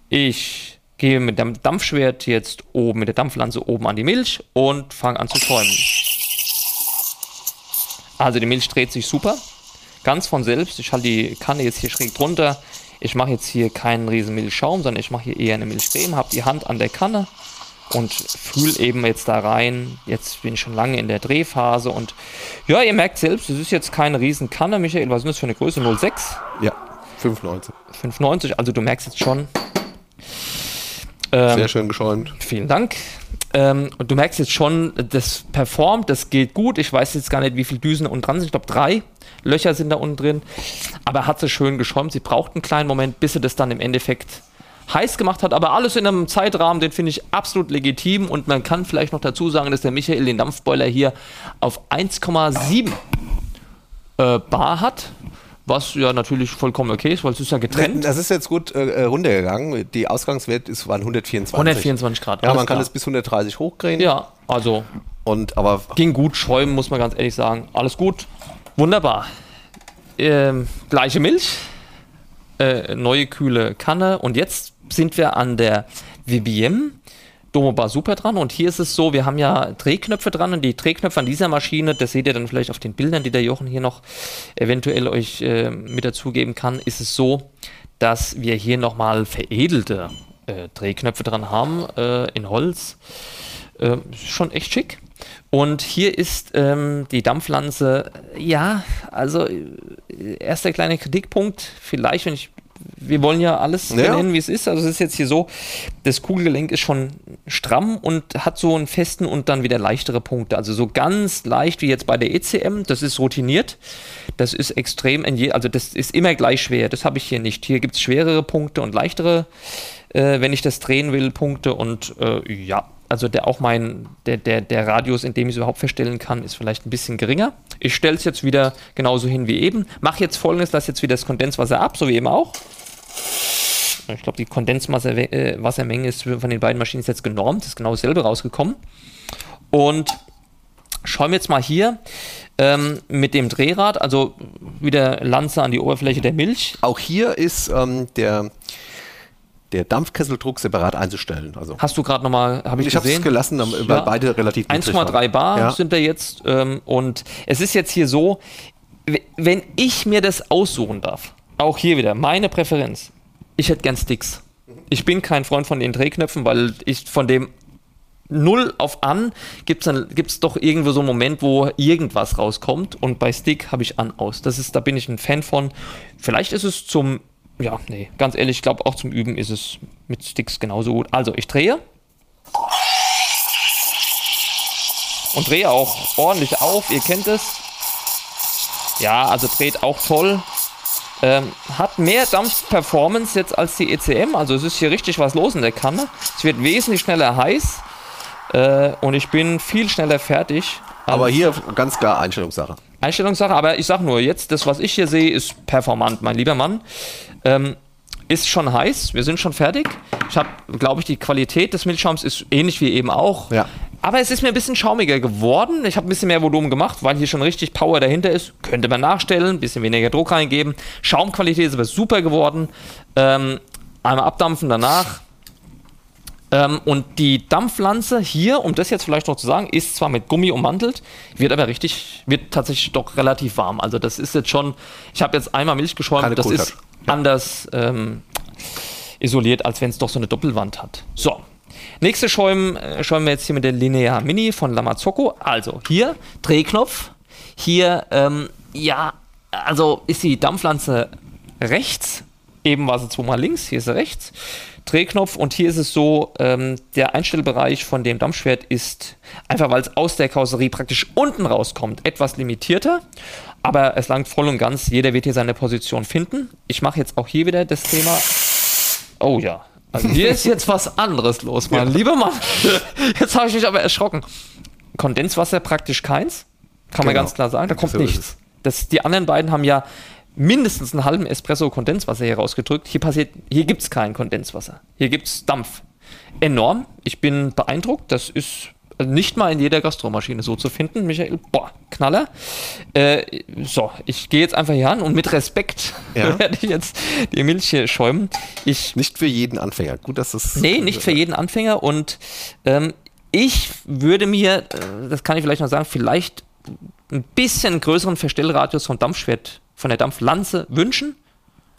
ich gehe mit dem Dampfschwert jetzt oben, mit der Dampflanze oben an die Milch und fange an zu schäumen. Also die Milch dreht sich super, ganz von selbst. Ich halte die Kanne jetzt hier schräg drunter. Ich mache jetzt hier keinen riesen Milchschaum, sondern ich mache hier eher eine Milchcreme, habe die Hand an der Kanne und fühle eben jetzt da rein. Jetzt bin ich schon lange in der Drehphase und ja, ihr merkt selbst, es ist jetzt keine riesen Kanne. Michael, was ist das für eine Größe? 0,6? Ja, 5,90. 5,90, also du merkst jetzt schon, ähm, Sehr schön geschäumt. Vielen Dank. Ähm, und du merkst jetzt schon, das performt, das geht gut. Ich weiß jetzt gar nicht, wie viele Düsen unten dran sind. Ich glaube, drei Löcher sind da unten drin. Aber hat sie schön geschäumt. Sie braucht einen kleinen Moment, bis sie das dann im Endeffekt heiß gemacht hat. Aber alles in einem Zeitrahmen, den finde ich absolut legitim. Und man kann vielleicht noch dazu sagen, dass der Michael den Dampfboiler hier auf 1,7 äh, Bar hat was ja natürlich vollkommen okay ist, weil es ist ja getrennt. Das ist jetzt gut äh, runtergegangen. Die Ausgangswert ist, waren 124. 124 Grad. Ja, man kann es bis 130 hochkriegen. Ja, also. Und, aber ging gut, schäumen, muss man ganz ehrlich sagen. Alles gut. Wunderbar. Ähm, gleiche Milch, äh, neue kühle Kanne und jetzt sind wir an der VBM Domobar Super dran und hier ist es so, wir haben ja Drehknöpfe dran und die Drehknöpfe an dieser Maschine, das seht ihr dann vielleicht auf den Bildern, die der Jochen hier noch eventuell euch äh, mit dazugeben kann, ist es so, dass wir hier nochmal veredelte äh, Drehknöpfe dran haben äh, in Holz. Äh, schon echt schick. Und hier ist ähm, die Dampflanze, ja, also äh, erster kleiner Kritikpunkt, vielleicht, wenn ich wir wollen ja alles ja. nennen, wie es ist. Also es ist jetzt hier so, das Kugelgelenk ist schon stramm und hat so einen festen und dann wieder leichtere Punkte. Also so ganz leicht wie jetzt bei der ECM, das ist routiniert. Das ist extrem, also das ist immer gleich schwer. Das habe ich hier nicht. Hier gibt es schwerere Punkte und leichtere, äh, wenn ich das drehen will, Punkte und äh, ja, also der auch mein, der, der, der Radius, in dem ich es überhaupt verstellen kann, ist vielleicht ein bisschen geringer. Ich stelle es jetzt wieder genauso hin wie eben. Mache jetzt folgendes, lasse jetzt wieder das Kondenswasser ab, so wie eben auch. Ich glaube, die Kondenswassermenge äh, ist von den beiden Maschinen jetzt genormt, ist genau dasselbe rausgekommen. Und schauen wir jetzt mal hier ähm, mit dem Drehrad, also wieder Lanze an die Oberfläche der Milch. Auch hier ist ähm, der der Dampfkesseldruck separat einzustellen. Also Hast du gerade nochmal, habe ich, ich gesehen? Ich habe es gelassen, weil ja. beide relativ 1,3 Bar ja. sind da jetzt ähm, und es ist jetzt hier so, wenn ich mir das aussuchen darf, auch hier wieder meine Präferenz, ich hätte gern Sticks. Ich bin kein Freund von den Drehknöpfen, weil ich von dem null auf an gibt es doch irgendwo so einen Moment, wo irgendwas rauskommt und bei Stick habe ich an aus. Das ist, da bin ich ein Fan von. Vielleicht ist es zum, ja, nee, ganz ehrlich, ich glaube auch zum Üben ist es mit Sticks genauso gut. Also ich drehe und drehe auch ordentlich auf, ihr kennt es. Ja, also dreht auch toll. Ähm, hat mehr Dampfperformance jetzt als die ECM, also es ist hier richtig was los in der Kanne. Es wird wesentlich schneller heiß äh, und ich bin viel schneller fertig. Aber hier ganz klar Einstellungssache. Einstellungssache, aber ich sag nur, jetzt das, was ich hier sehe, ist performant, mein lieber Mann. Ähm, ist schon heiß, wir sind schon fertig. Ich habe, glaube ich, die Qualität des Milchschaums ist ähnlich wie eben auch. Ja. Aber es ist mir ein bisschen schaumiger geworden. Ich habe ein bisschen mehr Volumen gemacht, weil hier schon richtig Power dahinter ist. Könnte man nachstellen, ein bisschen weniger Druck reingeben. Schaumqualität ist aber super geworden. Ähm, einmal abdampfen danach. Ähm, und die Dampflanze hier, um das jetzt vielleicht noch zu sagen, ist zwar mit Gummi ummantelt, wird aber richtig, wird tatsächlich doch relativ warm. Also das ist jetzt schon, ich habe jetzt einmal Milch geschäumt, Keine das Kohltat. ist anders ähm, isoliert, als wenn es doch so eine Doppelwand hat. So. Nächste schäumen, äh, schäumen wir jetzt hier mit der Linear Mini von Lamazocco. Also hier Drehknopf. Hier, ähm, ja, also ist die Dampfpflanze rechts. Eben war sie zweimal links, hier ist sie rechts. Drehknopf und hier ist es so, ähm, der Einstellbereich von dem Dampfschwert ist einfach, weil es aus der Karosserie praktisch unten rauskommt, etwas limitierter. Aber es langt voll und ganz. Jeder wird hier seine Position finden. Ich mache jetzt auch hier wieder das Thema Oh ja. Also hier ist jetzt was anderes los, mein lieber Mann. Jetzt habe ich mich aber erschrocken. Kondenswasser praktisch keins. Kann man Genau. ganz klar sagen. Da kommt So nichts. Das, die anderen beiden haben ja mindestens einen halben Espresso Kondenswasser hier rausgedrückt. Hier passiert, hier gibt es kein Kondenswasser. Hier gibt es Dampf. Enorm. Ich bin beeindruckt. Das ist nicht mal in jeder Gastromaschine so zu finden, Michael. Boah, Knaller. Äh, so, ich gehe jetzt einfach hier an und mit Respekt Ja. werde ich jetzt die Milch hier schäumen. Ich Nicht für jeden Anfänger. Gut, dass es. Nee, nicht für jeden Anfänger und ähm, ich würde mir, äh, das kann ich vielleicht noch sagen, vielleicht ein bisschen größeren Verstellradius vom Dampfschwert, von der Dampflanze wünschen,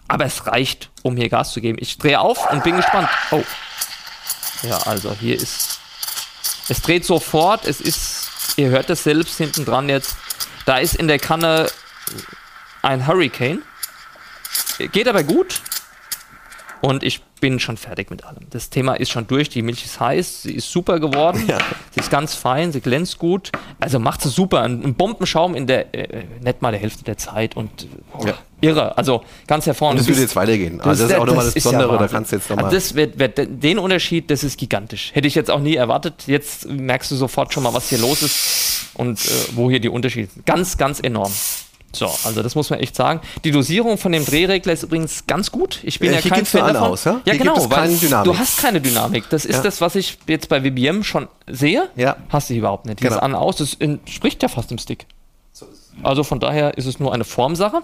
aber es reicht, um hier Gas zu geben. Ich drehe auf und bin gespannt. Oh. Ja, also hier ist, es dreht sofort, es ist, ihr hört es selbst hinten dran jetzt, da ist in der Kanne ein Hurricane. Geht aber gut. Und ich bin schon fertig mit allem. Das Thema ist schon durch. Die Milch ist heiß. Sie ist super geworden. Ja. Sie ist ganz fein. Sie glänzt gut. Also macht sie super. Ein, ein Bombenschaum in der, äh, nicht mal der Hälfte der Zeit. Und äh, Ja. irre. Also ganz hervorragend. Und Du würde jetzt weitergehen. Also das ist auch nochmal das ja Besondere. da Wahnsinn. kannst du jetzt Also nochmal. das wird, wird, den Unterschied, das ist gigantisch. Hätte ich jetzt auch nie erwartet. Jetzt merkst du sofort schon mal, was hier los ist und äh, wo hier die Unterschiede sind. Ganz, ganz enorm. So, also das muss man echt sagen. Die Dosierung von dem Drehregler ist übrigens ganz gut. Ich bin Äh, ja, hier kein Fan an davon. aus, ja? Ja, Hier genau. gibt es weil. Du hast keine Dynamik. Das ist Ja. das, was ich jetzt bei VBM schon sehe. Ja. Hast du überhaupt nicht. Dieses Genau. an aus, das entspricht ja fast dem Stick. Also von daher ist es nur eine Formsache.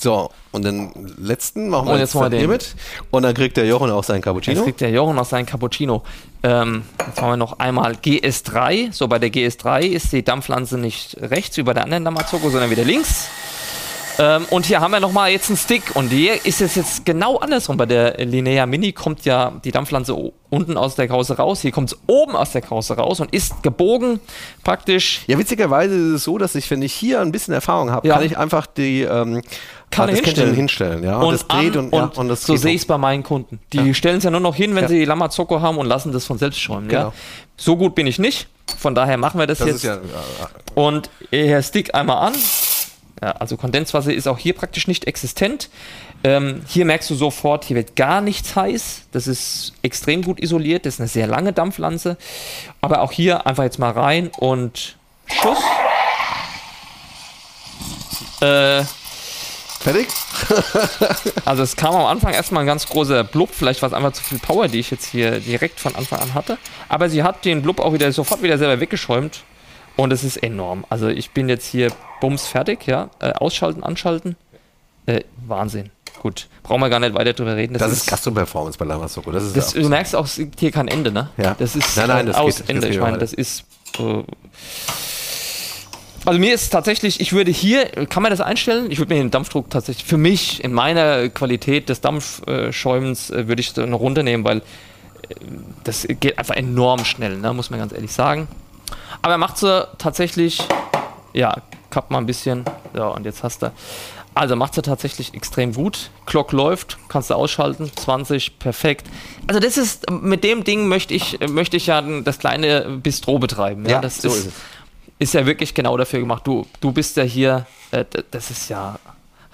So, und den letzten machen wir Und jetzt, jetzt machen hier den. mit. Und dann kriegt der Jochen auch seinen Jetzt Cappuccino. kriegt der Jochen noch seinen Cappuccino. Ähm, jetzt haben wir noch einmal GS3. So, bei der GS3 ist die Dampflanze nicht rechts wie bei der anderen Lamazocco, sondern wieder links. Ähm, und hier haben wir nochmal jetzt einen Stick. Und hier ist es jetzt genau andersrum. Bei der Linear Mini kommt ja die Dampflanze unten aus der Krause raus. Hier kommt es oben aus der Krause raus und ist gebogen praktisch. Ja, witzigerweise ist es so, dass ich, wenn ich hier ein bisschen Erfahrung habe, Ja. kann ich einfach die ähm, das Kännchen hinstellen. hinstellen. Ja, und das dreht an und, ja, und das so sehe ich es bei meinen Kunden. Die stellen es ja nur noch hin, wenn Ja. sie Lamazocco haben und lassen das von selbst schäumen. Ja? Genau. So gut bin ich nicht. Von daher machen wir das, Das jetzt. ja, Und Herr Stick einmal an. Ja, also Kondenswasser ist auch hier praktisch nicht existent. Ähm, hier merkst du sofort, hier wird gar nichts heiß. Das ist extrem gut isoliert. Das ist eine sehr lange Dampflanze. Aber auch hier einfach jetzt mal rein und Schuss. Äh, fertig? also es kam am Anfang erstmal ein ganz großer Blub, vielleicht war es einfach zu viel Power, die ich jetzt hier direkt von Anfang an hatte. Aber sie hat den Blub auch wieder sofort wieder selber weggeschäumt und es ist enorm. Also ich bin jetzt hier bums fertig, ja. Äh, ausschalten, anschalten. Äh, Wahnsinn. Gut, brauchen wir gar nicht weiter drüber reden. Das ist Gastro-Performance bei Lamasoko. Das ist das, ja du merkst auch, es gibt hier kein Ende, ne? Ja. Das ist Nein, nein, das aus geht- Ende. das ich meine, das ist. Äh, also mir ist tatsächlich, ich würde hier, kann man das einstellen? Ich würde mir den Dampfdruck tatsächlich, für mich, in meiner Qualität des Dampfschäumens, äh, würde ich noch runternehmen, weil äh, das geht einfach enorm schnell, ne? muss man ganz ehrlich sagen. Aber er macht sie tatsächlich, ja, kapp mal ein bisschen. Ja, und jetzt hast du. Also macht sie tatsächlich extrem gut. Glock läuft, kannst du ausschalten, 20, perfekt. Also das ist, mit dem Ding möchte ich, möchte ich ja das kleine Bistro betreiben. Ja, Ja, das so ist, ist es. ist ja wirklich genau dafür gemacht. Du, du bist ja hier, äh, das ist ja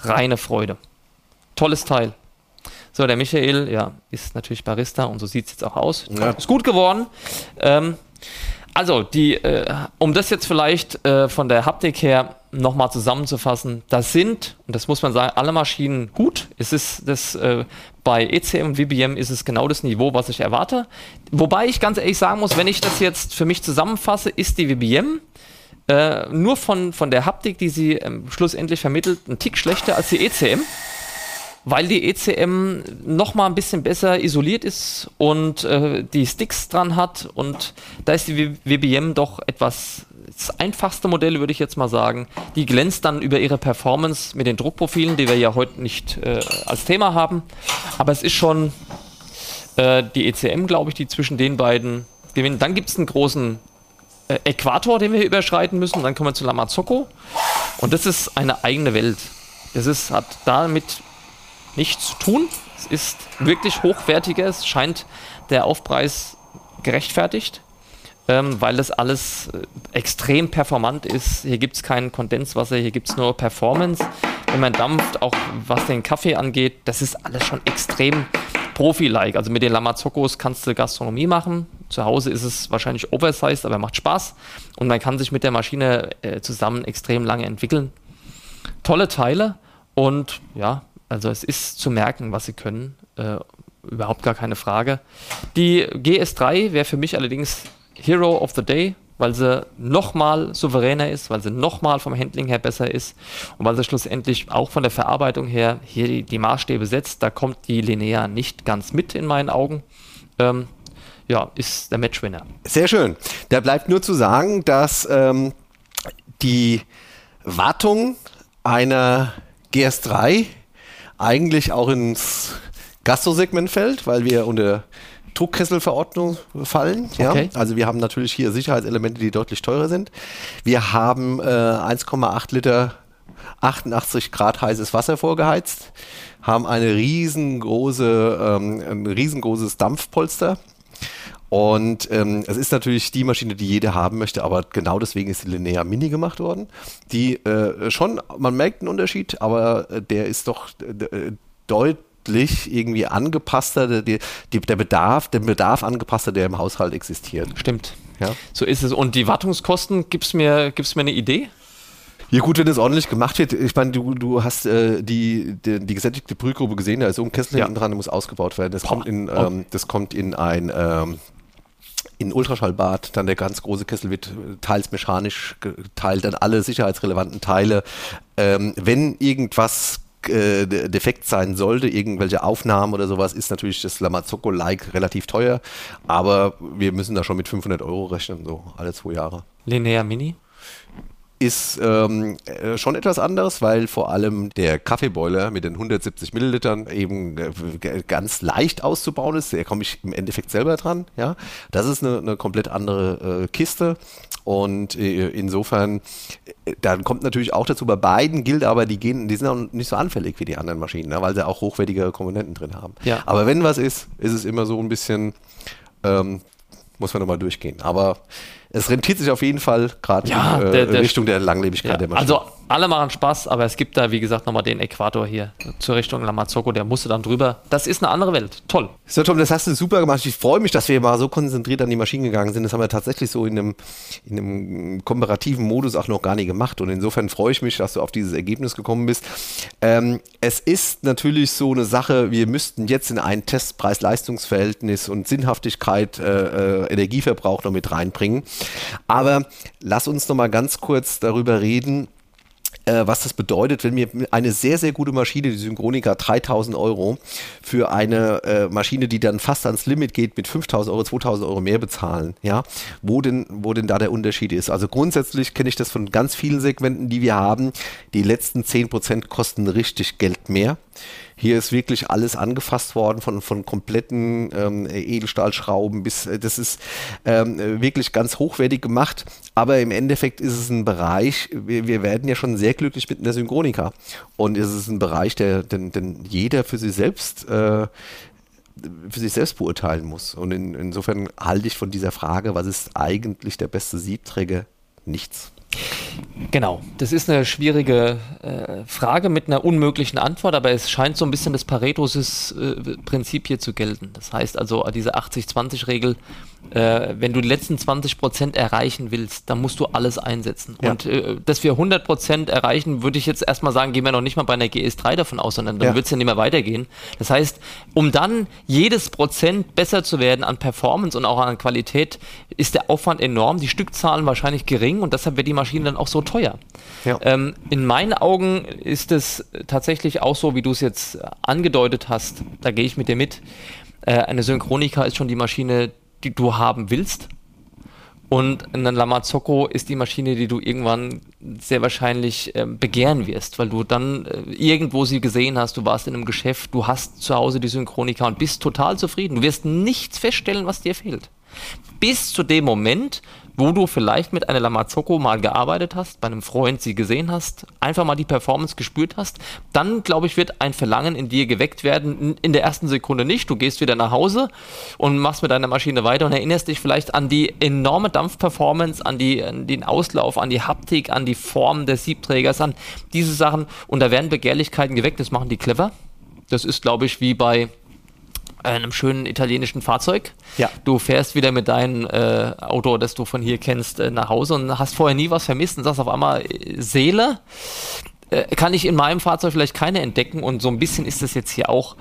reine Freude. Tolles Teil. So, der Michael, ja, ist natürlich Barista und so sieht es jetzt auch aus. Ja. Ist gut geworden. Ähm, also, die, äh, um das jetzt vielleicht äh, von der Haptik her nochmal zusammenzufassen, das sind, und das muss man sagen, alle Maschinen gut. Es ist das äh, bei ECM und VBM ist es genau das Niveau, was ich erwarte. Wobei ich ganz ehrlich sagen muss, wenn ich das jetzt für mich zusammenfasse, ist die VBM äh, nur von, von der Haptik, die sie ähm, schlussendlich vermittelt, ein Tick schlechter als die ECM weil die ECM noch mal ein bisschen besser isoliert ist und äh, die Sticks dran hat und da ist die WBM doch etwas das einfachste Modell, würde ich jetzt mal sagen. Die glänzt dann über ihre Performance mit den Druckprofilen, die wir ja heute nicht äh, als Thema haben. Aber es ist schon äh, die ECM, glaube ich, die zwischen den beiden gewinnt. Dann gibt es einen großen äh, Äquator, den wir hier überschreiten müssen. Dann kommen wir zu Lamazocco. Und das ist eine eigene Welt. Es ist, hat damit nichts zu tun. Es ist wirklich hochwertiger. Es scheint der Aufpreis gerechtfertigt, ähm, weil das alles äh, extrem performant ist. Hier gibt es kein Kondenswasser, hier gibt es nur Performance. Wenn man dampft, auch was den Kaffee angeht, das ist alles schon extrem Profi-like. Also mit den Lamazoccos kannst du Gastronomie machen. Zu Hause ist es wahrscheinlich oversized, aber macht Spaß. Und man kann sich mit der Maschine äh, zusammen extrem lange entwickeln. Tolle Teile und ja, also es ist zu merken, was sie können. Äh, überhaupt gar keine Frage. Die GS3 wäre für mich allerdings Hero of the Day, weil sie nochmal souveräner ist, weil sie nochmal vom Handling her besser ist und weil sie schlussendlich auch von der Verarbeitung her hier die, die Maßstäbe setzt. Da kommt die Linnea nicht ganz mit in meinen Augen. Ähm, ja, ist der Matchwinner. Sehr schön. Da bleibt nur zu sagen, dass ähm, die Wartung einer GS3 eigentlich auch ins Gastrosegment fällt, weil wir unter Druckkesselverordnung fallen. Ja? Okay. Also wir haben natürlich hier Sicherheitselemente, die deutlich teurer sind. Wir haben äh, 1,8 Liter 88 Grad heißes Wasser vorgeheizt, haben eine riesengroße, ähm, ein riesengroßes Dampfpolster und ähm, es ist natürlich die Maschine, die jeder haben möchte, aber genau deswegen ist die Linear Mini gemacht worden. Die äh, schon, man merkt einen Unterschied, aber äh, der ist doch äh, deutlich irgendwie angepasster, der, der Bedarf, der Bedarf angepasster, der im Haushalt existiert. Stimmt. Ja. So ist es. Und die Wartungskosten, gibst mir, gibst mir eine Idee? Ja gut, wenn das ordentlich gemacht wird. Ich meine, du, du hast äh, die, die, die, gesättigte Brühgrube gesehen, da ist so ein Kessel ja. hinten dran, der muss ausgebaut werden. Das, kommt in, ähm, das kommt in ein ähm, in Ultraschallbad, dann der ganz große Kessel wird teils mechanisch geteilt, dann alle sicherheitsrelevanten Teile. Ähm, wenn irgendwas äh, defekt sein sollte, irgendwelche Aufnahmen oder sowas, ist natürlich das Lamazocco-like relativ teuer, aber wir müssen da schon mit 500 Euro rechnen, so alle zwei Jahre. Linear Mini? Ist ähm, äh, schon etwas anderes, weil vor allem der Kaffeeboiler mit den 170 Millilitern eben äh, ganz leicht auszubauen ist. Da komme ich im Endeffekt selber dran. Ja, das ist eine, eine komplett andere äh, Kiste. Und äh, insofern, äh, dann kommt natürlich auch dazu, bei beiden gilt aber, die gehen, die sind auch nicht so anfällig wie die anderen Maschinen, ne, weil sie auch hochwertige Komponenten drin haben. Ja. Aber wenn was ist, ist es immer so ein bisschen, ähm, muss man nochmal durchgehen. Aber es rentiert sich auf jeden Fall gerade ja, in äh, Richtung der Langlebigkeit ja, der Maschine. Also alle machen Spaß, aber es gibt da, wie gesagt, nochmal den Äquator hier zur Richtung Lamazocco, der musste dann drüber. Das ist eine andere Welt. Toll. So, Tom, das hast du super gemacht. Ich freue mich, dass wir mal so konzentriert an die Maschinen gegangen sind. Das haben wir tatsächlich so in einem, in einem komparativen Modus auch noch gar nicht gemacht. Und insofern freue ich mich, dass du auf dieses Ergebnis gekommen bist. Ähm, es ist natürlich so eine Sache, wir müssten jetzt in ein Testpreis-Leistungsverhältnis und Sinnhaftigkeit, äh, äh, Energieverbrauch noch mit reinbringen. Aber lass uns noch mal ganz kurz darüber reden, äh, was das bedeutet, wenn mir eine sehr, sehr gute Maschine, die Synchronica 3000 Euro, für eine äh, Maschine, die dann fast ans Limit geht, mit 5000 Euro, 2000 Euro mehr bezahlen, ja, wo denn, wo denn da der Unterschied ist. Also grundsätzlich kenne ich das von ganz vielen Segmenten, die wir haben. Die letzten 10% kosten richtig Geld mehr. Hier ist wirklich alles angefasst worden, von, von kompletten ähm, Edelstahlschrauben bis, äh, das ist ähm, wirklich ganz hochwertig gemacht. Aber im Endeffekt ist es ein Bereich, wir, wir werden ja schon sehr glücklich mit der Synchronika. Und es ist ein Bereich, der, den, den jeder für sich selbst äh, für sich selbst beurteilen muss. Und in, insofern halte ich von dieser Frage, was ist eigentlich der beste Siebträger, nichts. Genau, das ist eine schwierige äh, Frage mit einer unmöglichen Antwort, aber es scheint so ein bisschen das Paretos-Prinzip hier zu gelten. Das heißt also, diese 80-20-Regel, äh, wenn du die letzten 20 Prozent erreichen willst, dann musst du alles einsetzen. Ja. Und äh, dass wir 100 Prozent erreichen, würde ich jetzt erstmal sagen, gehen wir noch nicht mal bei einer GS3 davon aus, sondern dann ja. wird es ja nicht mehr weitergehen. Das heißt, um dann jedes Prozent besser zu werden an Performance und auch an Qualität, ist der Aufwand enorm, die Stückzahlen wahrscheinlich gering und deshalb wird die Maschine dann auch so teuer. Ja. Ähm, in meinen Augen ist es tatsächlich auch so, wie du es jetzt angedeutet hast, da gehe ich mit dir mit. Äh, eine Synchronika ist schon die Maschine, die du haben willst. Und ein Lamazocco ist die Maschine, die du irgendwann sehr wahrscheinlich äh, begehren wirst, weil du dann äh, irgendwo sie gesehen hast, du warst in einem Geschäft, du hast zu Hause die Synchronika und bist total zufrieden. Du wirst nichts feststellen, was dir fehlt. Bis zu dem Moment, wo du vielleicht mit einer Lamazocco mal gearbeitet hast, bei einem Freund sie gesehen hast, einfach mal die Performance gespürt hast, dann glaube ich, wird ein Verlangen in dir geweckt werden. In der ersten Sekunde nicht. Du gehst wieder nach Hause und machst mit deiner Maschine weiter und erinnerst dich vielleicht an die enorme Dampfperformance, an, die, an den Auslauf, an die Haptik, an die Form des Siebträgers, an diese Sachen. Und da werden Begehrlichkeiten geweckt. Das machen die clever. Das ist, glaube ich, wie bei einem schönen italienischen Fahrzeug. Ja. Du fährst wieder mit deinem äh, Auto, das du von hier kennst, äh, nach Hause und hast vorher nie was vermisst und sagst auf einmal äh, Seele. Äh, kann ich in meinem Fahrzeug vielleicht keine entdecken und so ein bisschen ist das jetzt hier auch.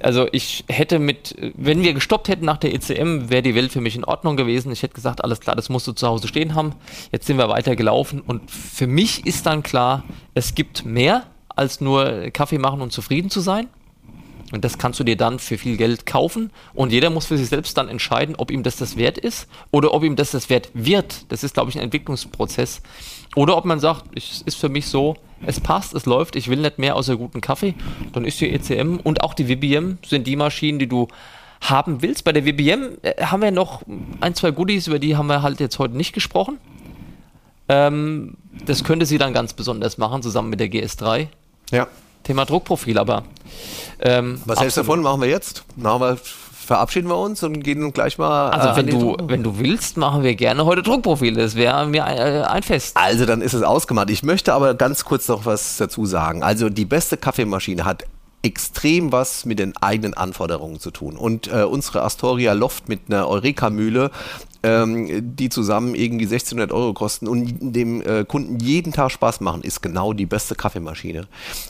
Also ich hätte mit, wenn wir gestoppt hätten nach der ECM, wäre die Welt für mich in Ordnung gewesen. Ich hätte gesagt, alles klar, das musst du zu Hause stehen haben. Jetzt sind wir weiter gelaufen und für mich ist dann klar, es gibt mehr als nur Kaffee machen und zufrieden zu sein. Und das kannst du dir dann für viel Geld kaufen und jeder muss für sich selbst dann entscheiden, ob ihm das das wert ist oder ob ihm das das wert wird. Das ist, glaube ich, ein Entwicklungsprozess. Oder ob man sagt, es ist für mich so, es passt, es läuft, ich will nicht mehr außer guten Kaffee. Dann ist die ECM und auch die WBM sind die Maschinen, die du haben willst. Bei der WBM äh, haben wir noch ein, zwei Goodies, über die haben wir halt jetzt heute nicht gesprochen. Ähm, das könnte sie dann ganz besonders machen, zusammen mit der GS3. Ja. Thema Druckprofil, aber. Ähm, Was hältst du davon? Machen wir jetzt? Machen wir, verabschieden wir uns und gehen gleich mal. Also, äh, wenn, du, wenn du willst, machen wir gerne heute Druckprofile. Das wäre mir äh, ein Fest. Also, dann ist es ausgemacht. Ich möchte aber ganz kurz noch was dazu sagen. Also, die beste Kaffeemaschine hat extrem was mit den eigenen Anforderungen zu tun. Und äh, unsere Astoria Loft mit einer Eureka-Mühle, ähm, die zusammen irgendwie 1600 Euro kosten und dem äh, Kunden jeden Tag Spaß machen, ist genau die beste Kaffeemaschine.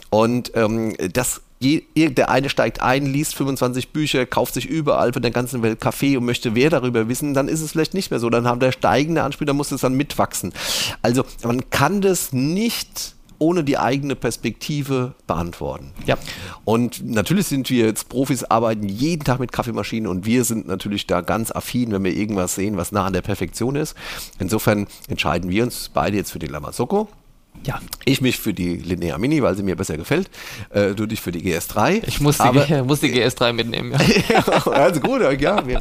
Und ähm, das Je, der eine steigt ein, liest 25 Bücher, kauft sich überall von der ganzen Welt Kaffee und möchte mehr darüber wissen, dann ist es vielleicht nicht mehr so. Dann haben der steigende Anspieler, muss es dann mitwachsen. Also man kann das nicht ohne die eigene Perspektive beantworten. Ja. Und natürlich sind wir jetzt Profis, arbeiten jeden Tag mit Kaffeemaschinen und wir sind natürlich da ganz affin, wenn wir irgendwas sehen, was nah an der Perfektion ist. Insofern entscheiden wir uns beide jetzt für den Lamazocco. Ja. Ich mich für die Linear Mini, weil sie mir besser gefällt. Äh, du dich für die GS3. Ich muss die, aber, muss die GS3 mitnehmen. Ja. also gut, ja, wir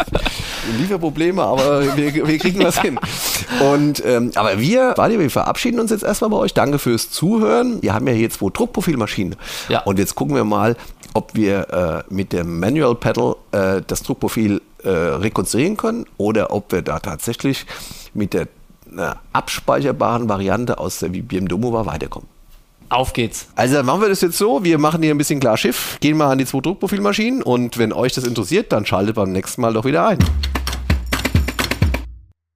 Lieferprobleme, aber wir, wir kriegen was hin. Und ähm, aber wir, warte, wir verabschieden uns jetzt erstmal bei euch. Danke fürs Zuhören. Wir haben ja hier zwei Druckprofilmaschinen. Ja. Und jetzt gucken wir mal, ob wir äh, mit dem Manual Pedal äh, das Druckprofil äh, rekonstruieren können oder ob wir da tatsächlich mit der einer abspeicherbaren Variante aus der VBM Domova weiterkommen. Auf geht's. Also dann machen wir das jetzt so, wir machen hier ein bisschen klar Schiff, gehen mal an die zwei Druckprofilmaschinen und wenn euch das interessiert, dann schaltet beim nächsten Mal doch wieder ein.